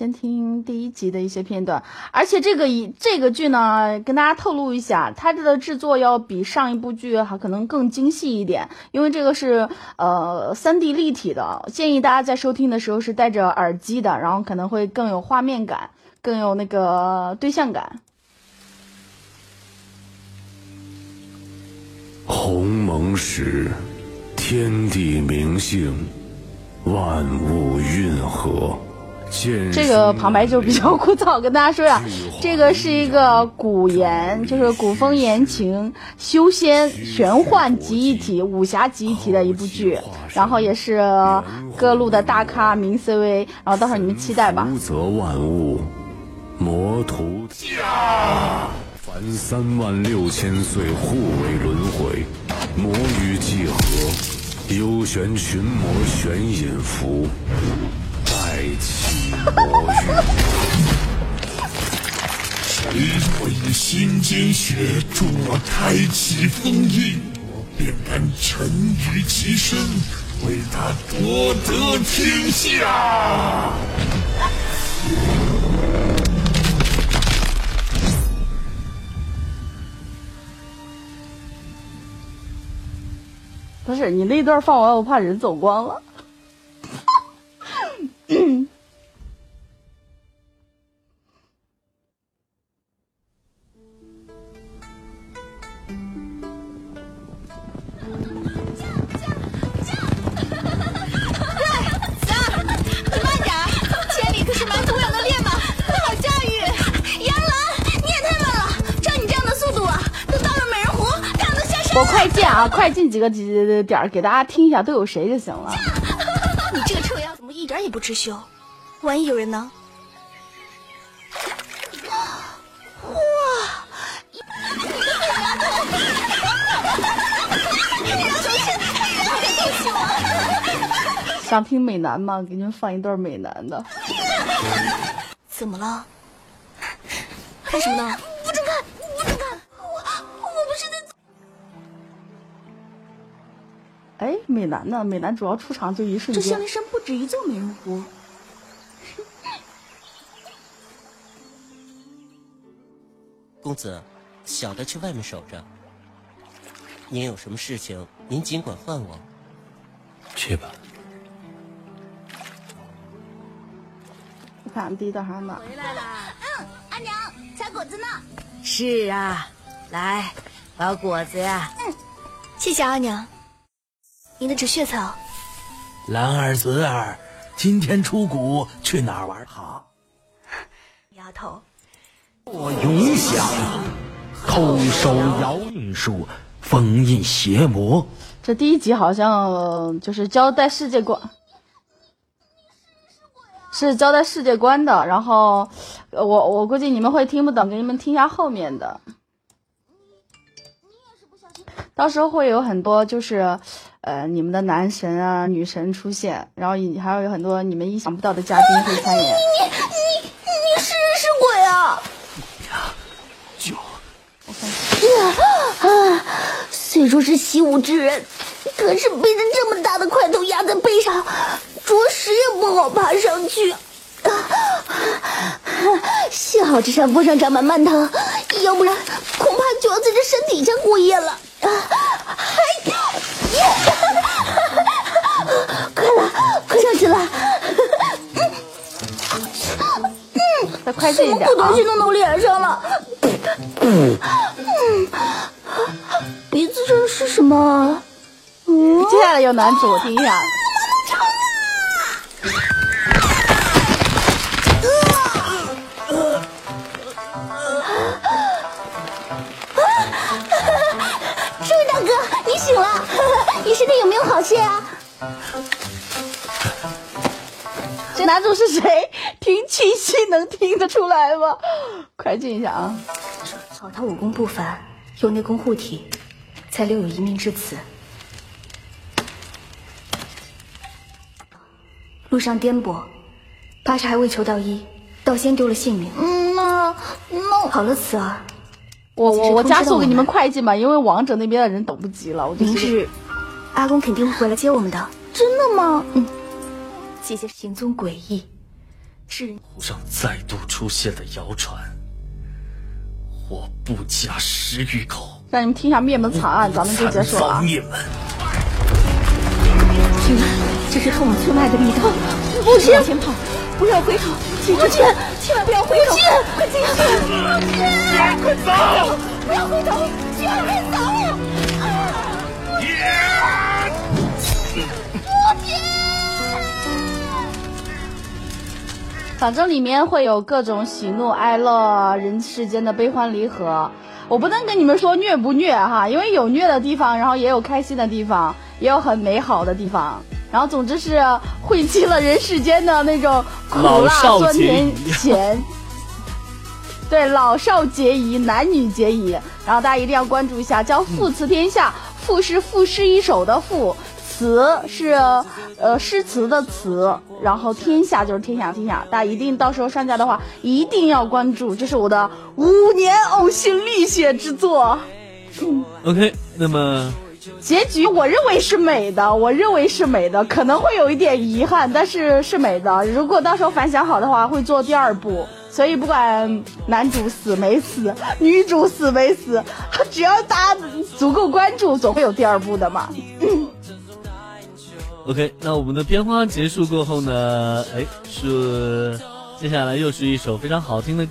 先听第一集的一些片段，而且这个一这个剧呢，跟大家透露一下，它这个制作要比上一部剧还可能更精细一点，因为这个是呃三 D 立体的，建议大家在收听的时候是戴着耳机的，然后可能会更有画面感，更有那个对象感。鸿蒙时，天地明性，万物运和。这个旁白就比较枯燥，跟大家说呀，这个是一个古言，就是古风言情、修仙、玄幻集一体、武侠集一体的一部剧，然后也是各路的大咖名 CV，然后到时候你们期待吧。则万物，魔徒驾，凡三万六千岁互为轮回，魔与几何，幽玄群魔玄隐伏。开启魔域，谁会以心间血助我开启封印，我便敢沉于其身，为他夺得天下。不是你那段放完，我怕人走光了。我快进啊，快进几个几点给大家听一下都有谁就行了。你这个臭丫怎么一点也不知羞？万一有人呢？哇！想听美男吗？给你们放一段美男的。怎么了？看什么呢？哎，美男呢？美男主要出场就一瞬间。这香莲山不止一座美人湖。公子，小的去外面守着。您有什么事情，您尽管唤我。去吧。我看第一道上哪？回来了！嗯，阿娘，采果子呢。是啊，来，把果子呀。嗯，谢谢阿娘。您的止血草，兰儿子儿，今天出谷去哪儿玩好？丫头，我永想偷收摇运术，封印邪魔。这第一集好像就是交代世界观，是交代世界观的。然后我我估计你们会听不懂，给你们听一下后面的。到时候会有很多就是。呃，你们的男神啊、女神出现，然后还有有很多你们意想不到的嘉宾会参演。你你你是人是鬼啊？呀，就我看啊，虽说是习武之人，可是背着这么大的块头压在背上，着实也不好爬上去。幸好这山坡上长满蔓藤，要不然恐怕就要在这山底下过夜了。还。快了，快上去了！嗯，再快进一点什么东西弄到脸上了？嗯，鼻子这是什么？嗯，接下来有男主，听一下。身体 有没有好些啊？这男主是谁？听气息能听得出来吗？快进一下啊！好他武功不凡，有内功护体，才留有一命至此。路上颠簸，怕是还未求到医，倒先丢了性命。嗯，那那好了，慈儿，我我我加速给你们快进吧，因为王者那边的人等不及了。我明日。阿公肯定会回来接我们的，真的吗？嗯。姐姐行踪诡异，是湖上再度出现的谣传，我不加十余口，让你们听一下灭门惨案，咱们就结束了。灭门。青儿，这是通往村外的密道，不行，往前跑，不要回头，记住，千万不要回头，快进，快进，快走，不要回头，千万快走！反正里面会有各种喜怒哀乐、人世间的悲欢离合。我不能跟你们说虐不虐哈，因为有虐的地方，然后也有开心的地方，也有很美好的地方。然后总之是汇集了人世间的那种苦辣酸甜咸。对，老少皆宜，男女皆宜。然后大家一定要关注一下，叫“赋词天下”，赋是赋诗一首的赋，词是呃诗词的词，然后天下就是天下天下。大家一定到时候上架的话，一定要关注，这是我的五年呕心沥血之作。OK，那么结局我认为是美的，我认为是美的，可能会有一点遗憾，但是是美的。如果到时候反响好的话，会做第二部。所以不管男主死没死，女主死没死，只要大家足够关注，总会有第二部的嘛。OK，那我们的片花结束过后呢，哎，是接下来又是一首非常好听的歌。